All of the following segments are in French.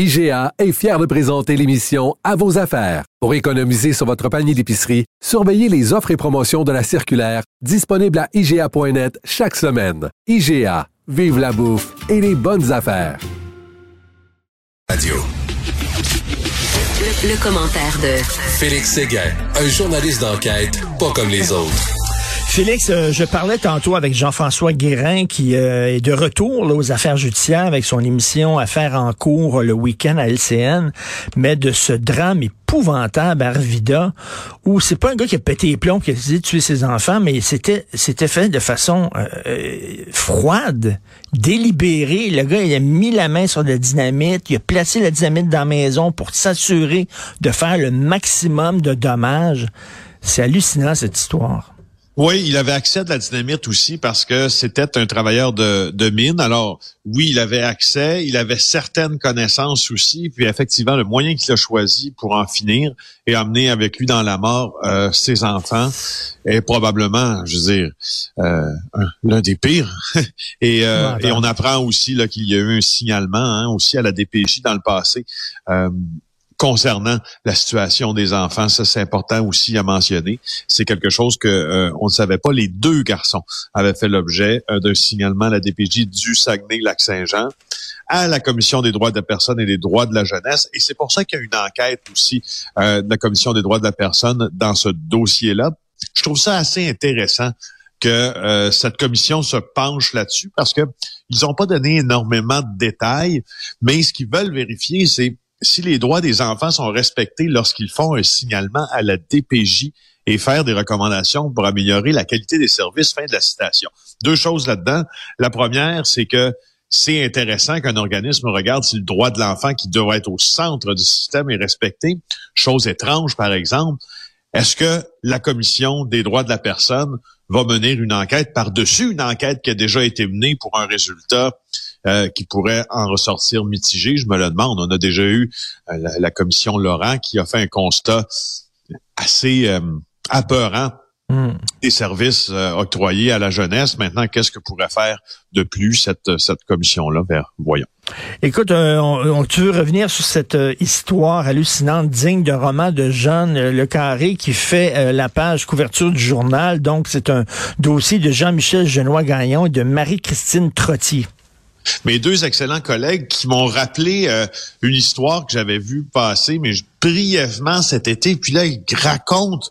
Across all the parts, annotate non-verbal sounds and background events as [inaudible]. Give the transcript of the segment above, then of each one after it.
IGA est fier de présenter l'émission À vos affaires. Pour économiser sur votre panier d'épicerie, surveillez les offres et promotions de la circulaire disponible à IGA.net chaque semaine. IGA, vive la bouffe et les bonnes affaires. Radio. Le, le commentaire de Félix Séguin, un journaliste d'enquête pas comme les autres. Félix, euh, je parlais tantôt avec Jean-François Guérin qui euh, est de retour là, aux affaires judiciaires avec son émission Affaires en cours le week-end à LCN, mais de ce drame épouvantable à Arvida où c'est pas un gars qui a pété les plombs, qui a décidé de tuer ses enfants, mais c'était c'était fait de façon euh, froide, délibérée. Le gars, il a mis la main sur la dynamite, il a placé la dynamite dans la maison pour s'assurer de faire le maximum de dommages. C'est hallucinant cette histoire. Oui, il avait accès à de la dynamite aussi parce que c'était un travailleur de, de mine. Alors, oui, il avait accès, il avait certaines connaissances aussi, puis effectivement, le moyen qu'il a choisi pour en finir et emmener avec lui dans la mort euh, ses enfants est probablement, je veux dire, euh, l'un des pires. [laughs] et, euh, et on apprend aussi là qu'il y a eu un signalement hein, aussi à la DPJ dans le passé. Euh, concernant la situation des enfants. Ça, c'est important aussi à mentionner. C'est quelque chose que euh, on ne savait pas. Les deux garçons avaient fait l'objet euh, d'un signalement à la DPJ du Saguenay-Lac-Saint-Jean à la Commission des droits de la personne et des droits de la jeunesse. Et c'est pour ça qu'il y a une enquête aussi euh, de la Commission des droits de la personne dans ce dossier-là. Je trouve ça assez intéressant que cette commission se penche là-dessus parce que ils n'ont pas donné énormément de détails, mais ce qu'ils veulent vérifier, c'est si les droits des enfants sont respectés lorsqu'ils font un signalement à la DPJ et faire des recommandations pour améliorer la qualité des services, fin de la citation. Deux choses là-dedans. La première, c'est que c'est intéressant qu'un organisme regarde si le droit de l'enfant qui doit être au centre du système est respecté. Chose étrange, par exemple. Est-ce que la Commission des droits de la personne va mener une enquête par-dessus une enquête qui a déjà été menée pour un résultat euh, qui pourrait en ressortir mitigé? Je me le demande. On a déjà eu euh, la, commission Laurent qui a fait un constat assez euh, apeurant hmm. des services octroyés à la jeunesse. Maintenant, qu'est-ce que pourrait faire de plus cette, cette commission-là? Vers, voyons. Écoute, on, tu veux revenir sur cette histoire hallucinante, digne d'un roman de Jeanne Le Carré qui fait la page couverture du journal. Donc, c'est un dossier de Jean-Michel Genois-Gagnon et de Marie-Christine Trottier mes deux excellents collègues qui m'ont rappelé euh, une histoire que j'avais vue passer, mais brièvement cet été. Puis là, ils racontent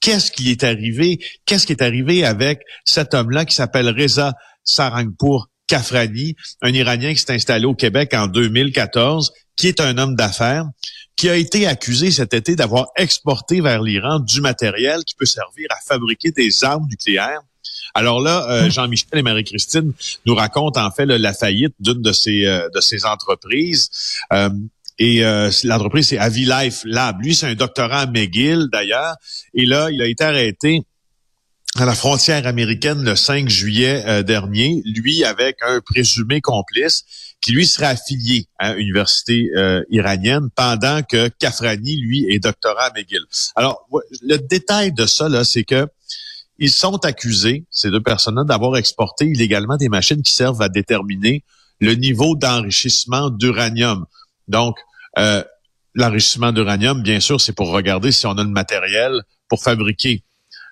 qu'est-ce qui est arrivé, qu'est-ce qui est arrivé avec cet homme-là qui s'appelle Reza Sarangpour Kafrani, un Iranien qui s'est installé au Québec en 2014, qui est un homme d'affaires, qui a été accusé cet été d'avoir exporté vers l'Iran du matériel qui peut servir à fabriquer des armes nucléaires alors là, euh, hum. Jean-Michel et Marie-Christine nous racontent en fait la faillite d'une de ces euh, de ces entreprises. Euh, et l'entreprise, c'est Avi Life Lab. Lui, c'est un doctorat à McGill, d'ailleurs. Et là, il a été arrêté à la frontière américaine le 5 juillet dernier, lui avec un présumé complice qui lui serait affilié à l'université iranienne pendant que Kafrani, lui, est doctorat à McGill. Alors, le détail de ça, là, c'est que ils sont accusés, ces deux personnes-là, d'avoir exporté illégalement des machines qui servent à déterminer le niveau d'enrichissement d'uranium. Donc, euh, l'enrichissement d'uranium, bien sûr, c'est pour regarder si on a le matériel pour fabriquer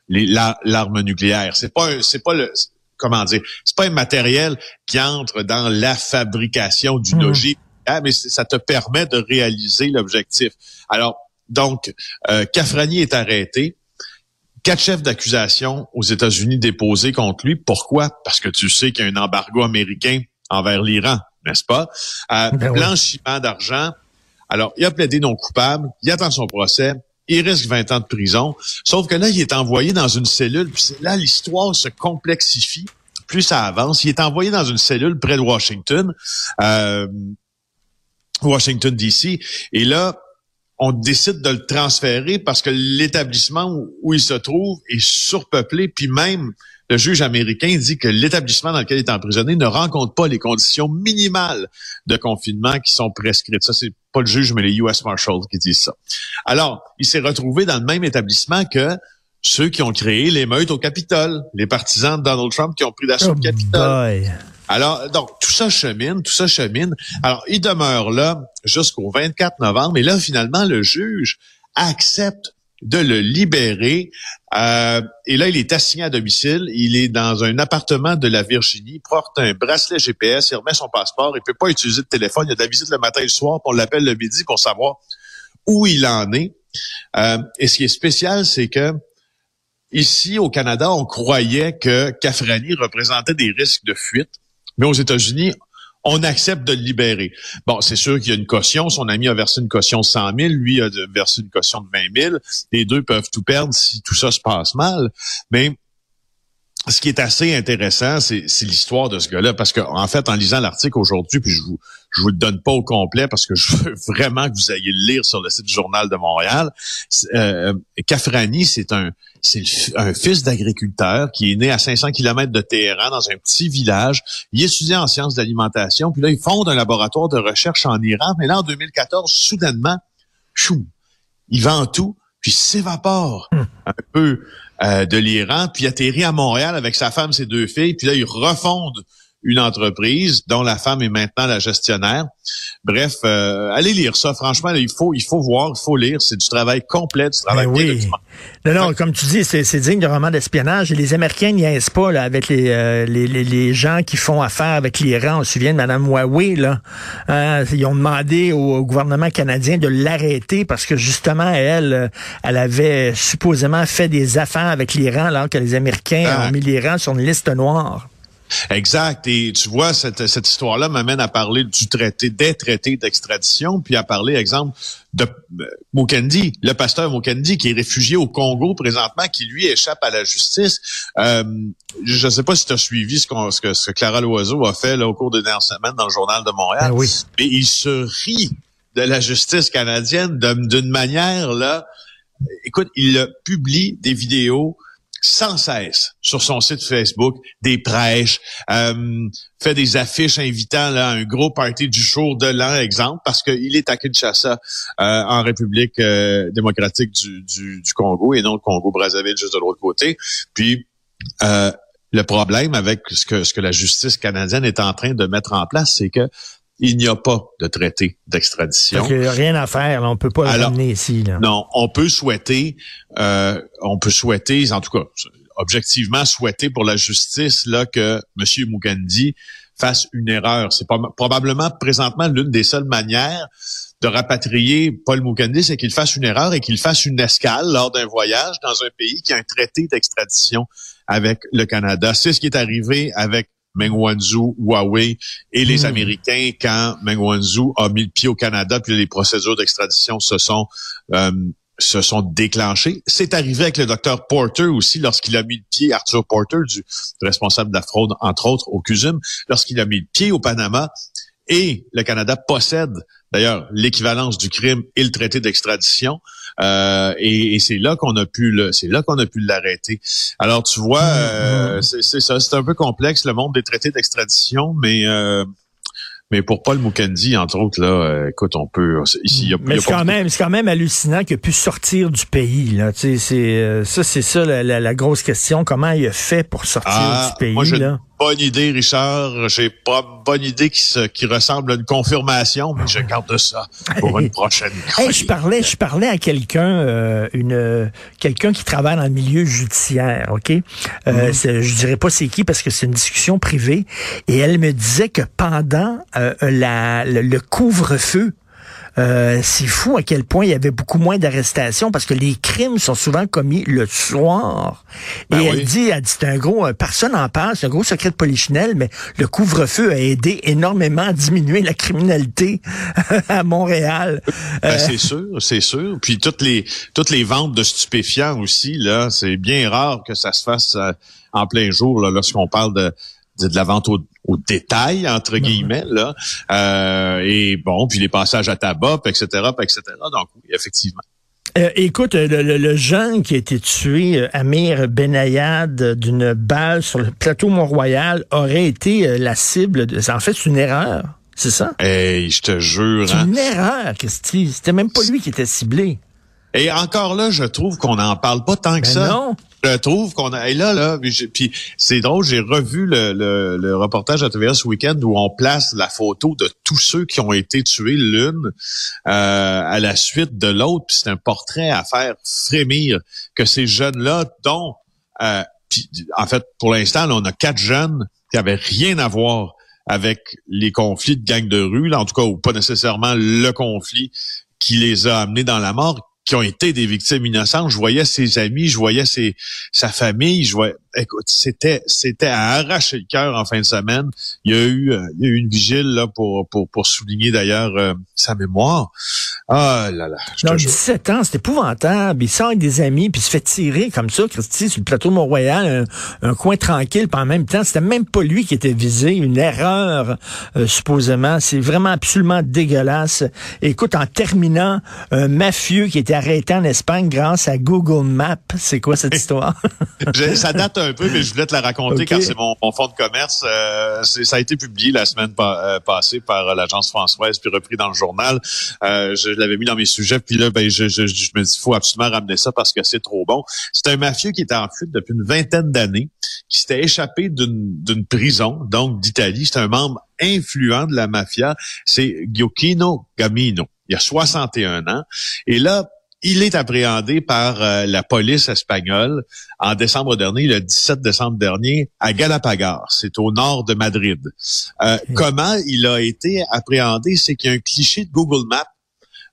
l'arme nucléaire. C'est pas, c'est pas le, comment dire, c'est pas un matériel qui entre dans la fabrication d'une mmh. ogive, mais ça te permet de réaliser l'objectif. Alors, donc, euh, Kafrani est arrêté quatre chefs d'accusation aux États-Unis déposés contre lui. Pourquoi? Parce que tu sais qu'il y a un embargo américain envers l'Iran, n'est-ce pas? Euh, ben blanchiment d'argent. Alors, il a plaidé non coupable, il attend son procès, il risque 20 ans de prison. Sauf que là, il est envoyé dans une cellule, puis là, l'histoire se complexifie. Plus ça avance, il est envoyé dans une cellule près de Washington. Euh, Washington, D.C. Et là, on décide de le transférer parce que l'établissement où il se trouve est surpeuplé, puis même le juge américain dit que l'établissement dans lequel il est emprisonné ne rencontre pas les conditions minimales de confinement qui sont prescrites. Ça, c'est pas le juge, mais les U.S. Marshals qui disent ça. Alors, il s'est retrouvé dans le même établissement que ceux qui ont créé l'émeute au Capitole, les partisans de Donald Trump qui ont pris d'assaut le Oh Capitole. Alors, donc, tout ça chemine, tout ça chemine. Alors, il demeure là jusqu'au 24 novembre. Et là, finalement, le juge accepte de le libérer. Euh, et là, il est assigné à domicile. Il est dans un appartement de la Virginie. Porte un bracelet GPS. Il remet son passeport. Il peut pas utiliser de téléphone. Il a de la visite le matin et le soir. puis On l'appelle le midi pour savoir où il en est. Euh, et ce qui est spécial, c'est que ici, au Canada, on croyait que Cafrani représentait des risques de fuite. Mais aux États-Unis, on accepte de le libérer. Bon, c'est sûr qu'il y a une caution. Son ami a versé une caution de 100 000. Lui a versé une caution de 20 000. Les deux peuvent tout perdre si tout ça se passe mal. Mais ce qui est assez intéressant, c'est l'histoire de ce gars-là. Parce que, en fait, en lisant l'article aujourd'hui, puis je vous, je vous le donne pas au complet parce que je veux [laughs] vraiment que vous ayez le lire sur le site du Journal de Montréal. Euh, Cafrani, c'est un, c'est un fils d'agriculteur qui est né à 500 km de Téhéran dans un petit village. Il étudie en sciences d'alimentation, puis là, il fonde un laboratoire de recherche en Iran. Mais là, en 2014, soudainement, chou, il vend tout, puis s'évapore un peu euh, de l'Iran, puis atterrit à Montréal avec sa femme, ses deux filles, puis là, il refonde une entreprise dont la femme est maintenant la gestionnaire. Bref, euh, allez lire ça. Franchement, là, il faut, il faut voir, il faut lire. C'est du travail complet, du travail Ben bien oui. Non, non, comme tu dis, c'est c'est digne de roman d'espionnage. Et les Américains niaisent pas là, avec les, euh, les, les, les gens qui font affaire avec l'Iran. On se souvient de Mme Huawei. Là. Hein, ils ont demandé au, gouvernement canadien de l'arrêter parce que justement, elle, euh, elle avait supposément fait des affaires avec l'Iran alors que les Américains Ah. ont mis l'Iran sur une liste noire. Exact. Et tu vois, cette, cette histoire-là m'amène à parler du traité, des traités d'extradition, puis à parler, exemple, de euh, Mukendi, le pasteur Mukendi, qui est réfugié au Congo présentement, qui lui échappe à la justice. Euh, je ne sais pas si tu as suivi ce, qu'on- ce que, ce que Clara Loiseau a fait là, au cours des dernières semaines dans le Journal de Montréal. Ben oui. Mais il se rit de la justice canadienne d'une manière, là, écoute, il publie des vidéos sans cesse sur son site Facebook, des prêches, euh, fait des affiches invitant à un gros party du jour de l'an, exemple, parce qu'il est à Kinshasa, euh, en République euh, démocratique du, du, du Congo, et non le Congo-Brazzaville juste de l'autre côté. Puis, euh, le problème avec ce que, ce que la justice canadienne est en train de mettre en place, c'est que il n'y a pas de traité d'extradition. Donc, il n'y a rien à faire. là. On peut pas Alors, ramener ici. Là. Non, on peut souhaiter, euh, on peut souhaiter, en tout cas, objectivement souhaiter pour la justice là que M. Mugandi fasse une erreur. C'est probablement présentement l'une des seules manières de rapatrier Paul Mugandi, c'est qu'il fasse une erreur et qu'il fasse une escale lors d'un voyage dans un pays qui a un traité d'extradition avec le Canada. C'est ce qui est arrivé avec Meng Wanzhou, Huawei et les Hmm. Américains quand Meng Wanzhou a mis le pied au Canada, puis les procédures d'extradition se sont euh, se sont déclenchées. C'est arrivé avec le docteur Porter aussi lorsqu'il a mis le pied, Arthur Porter, du responsable de la fraude, entre autres, au CUSUM, lorsqu'il a mis le pied au Panama. Et le Canada possède d'ailleurs l'équivalence du crime et le traité d'extradition. Euh, et, et c'est là qu'on a pu le, c'est là qu'on a pu l'arrêter. Alors tu vois, euh, c'est c'est ça, c'est un peu complexe le monde des traités d'extradition, mais euh, mais pour Paul Mukendi, entre autres, là, euh, écoute, on peut ici, y a, Mais c'est quand même, c'est quand même hallucinant qu'il a pu sortir du pays. Là. Tu sais, c'est euh, ça, c'est ça la, la- la grosse question. Comment il a fait pour sortir Ah, du pays moi, là? Bonne idée, Richard. J'ai pas bonne idée qui, se, qui ressemble à une confirmation, mais je garde ça pour une prochaine Hey, je parlais, je parlais à quelqu'un, euh, une quelqu'un qui travaille dans le milieu judiciaire, ok? Mhm. Euh, c'est- Je dirais pas c'est qui parce que c'est une discussion privée. Et elle me disait que pendant euh, la, le, le couvre-feu. Euh, c'est fou à quel point il y avait beaucoup moins d'arrestations parce que les crimes sont souvent commis le soir. Ben Et elle oui. dit, elle dit, c'est un gros, euh, personne n'en parle, c'est un gros secret de polichinelle, mais le couvre-feu a aidé énormément à diminuer la criminalité [laughs] à Montréal. Ben, Euh, c'est sûr, c'est sûr. Puis toutes les toutes les ventes de stupéfiants aussi, là, c'est bien rare que ça se fasse en plein jour, là, lorsqu'on parle de de la vente au, au détail entre guillemets là. Euh, et bon, puis les passages à tabac, etc., etc. Donc oui, effectivement. Euh, écoute, le, le- le jeune qui a été tué, euh, Amir Benayad, euh, d'une balle sur le plateau Mont-Royal, aurait été euh, la cible. De... En fait, c'est une erreur. C'est ça? Hey, je te jure. C'est hein. une erreur, Christy. C'était même pas lui qui était ciblé. Et encore là, je trouve qu'on n'en parle pas tant que Ben ça. non. Je trouve qu'on a. Et là, là, puis c'est drôle, j'ai revu le, le, le reportage à TVA ce week-end où on place la photo de tous ceux qui ont été tués l'une euh, à la suite de l'autre. Puis c'est un portrait à faire frémir que ces jeunes-là, dont euh, en fait, pour l'instant, on a quatre jeunes qui avaient rien à voir avec les conflits de gangs de rue, là, en tout cas, ou pas nécessairement le conflit qui les a amenés dans la mort, qui ont été des victimes innocentes. Je voyais ses amis, je voyais sa famille, je voyais, écoute, c'était, c'était à arracher le cœur en fin de semaine. Il y a eu, euh, il y a eu une vigile là pour pour, pour souligner d'ailleurs euh, sa mémoire. Ah là là, je Non, te jure. 17 ans, c'est épouvantable. Il sort avec des amis, puis il se fait tirer comme ça, Christy, sur le plateau Mont-Royal, un, un coin tranquille, puis en même temps, c'était même pas lui qui était visé, une erreur, euh, supposément. C'est vraiment absolument dégueulasse. Écoute, en terminant, un mafieux qui était arrêté en Espagne grâce à Google Maps. C'est quoi cette histoire? [laughs] Ça date un peu, mais je voulais te la raconter car c'est mon, mon fonds de commerce. Euh, ça a été publié la semaine pa- euh, passée par euh, l'agence Françoise, puis repris dans le journal. Euh, je l'avais mis dans mes sujets, puis là, ben, je, je, je me dis, il faut absolument ramener ça parce que c'est trop bon. C'est un mafieux qui était en fuite depuis une vingtaine d'années, qui s'était échappé d'une d'une prison, donc d'Italie. C'est un membre influent de la mafia. C'est Giochino Gamino. Il a 61 ans. Et là, il est appréhendé par euh, la police espagnole en décembre dernier, le 17 décembre dernier, à Galapagos. C'est au nord de Madrid. Euh, Comment il a été appréhendé? C'est qu'il y a un cliché de Google Maps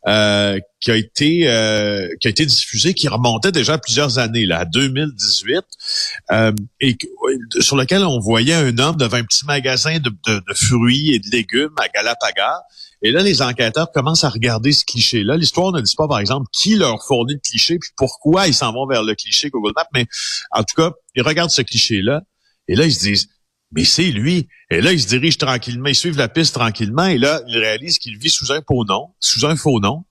euh, qui a été euh, qui a été diffusé, qui remontait déjà à plusieurs années, là, à 2018, euh, et sur lequel on voyait un homme devant un petit magasin de, de- de fruits et de légumes à Galapagos. Et là, les enquêteurs commencent à regarder ce cliché-là. L'histoire ne dit pas, par exemple, qui leur fournit le cliché, puis pourquoi ils s'en vont vers le cliché Google Maps, mais en tout cas, ils regardent ce cliché-là, et là, ils se disent, mais c'est lui. Et là, ils se dirigent tranquillement, ils suivent la piste tranquillement, et là, ils réalisent qu'il vit sous un faux nom, sous un faux nom,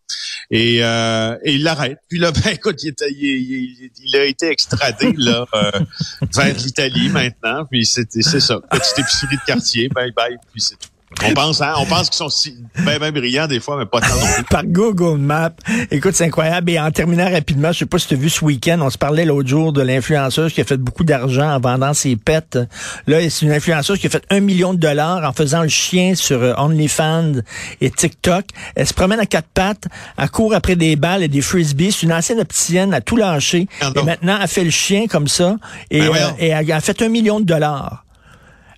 et, euh, et il l'arrête. Puis là, ben [laughs] écoute, il, a été extradé là euh, vers l'Italie maintenant, puis c'est c'est ça, petite épicerie de quartier, bye bye, puis c'est tout. On pense, hein, on pense qu'ils sont si ben, ben brillants des fois, mais pas tant non plus. [laughs] par Google Maps. Écoute, c'est incroyable. Et en terminant rapidement, je sais pas si tu as vu ce week-end, on se parlait l'autre jour de l'influenceuse qui a fait beaucoup d'argent en vendant ses pets. Là, c'est une influenceuse qui a fait un million de dollars en faisant le chien sur euh, OnlyFans et TikTok. Elle se promène à quatre pattes, elle court après des balles et des frisbees. C'est une ancienne opticienne, elle a tout lâché. Ah Et maintenant, elle fait le chien comme ça. Et, Ben euh, et elle a fait un million de dollars.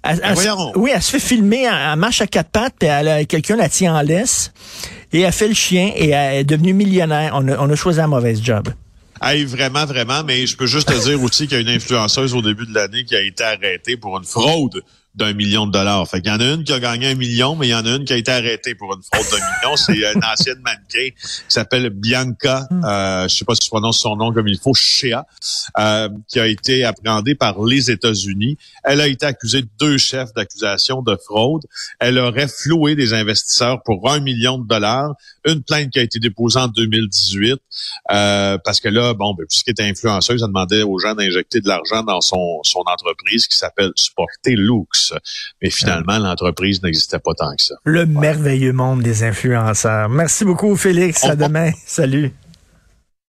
Elle- elle oui, elle se fait filmer, elle, marche à quatre pattes, puis elle a- quelqu'un la tient en laisse, et elle fait le chien, et elle est devenue millionnaire. On a, on a choisi un mauvais job. Hey, vraiment, vraiment, mais je peux juste te dire aussi qu'il y a une influenceuse au début de l'année qui a été arrêtée pour une fraude d'un million de dollars. Fait qu'il y en a une qui a gagné un million, mais il y en a une qui a été arrêtée pour une fraude d'un million. C'est une ancienne mannequin qui s'appelle Bianca, euh, je sais pas si je prononce son nom comme il faut, Shea, euh, qui a été appréhendée par les États-Unis. Elle a été accusée de deux chefs d'accusation de fraude. Elle aurait floué des investisseurs pour un million de dollars. Une plainte qui a été déposée en 2018 euh, parce que là, bon, ben, puisqu'elle était influenceuse, elle demandait aux gens d'injecter de l'argent dans son, son entreprise qui s'appelle Sporter Lux. Mais finalement, l'entreprise n'existait pas tant que ça. Le merveilleux monde des influenceurs. Merci beaucoup, Félix. À demain. Salut.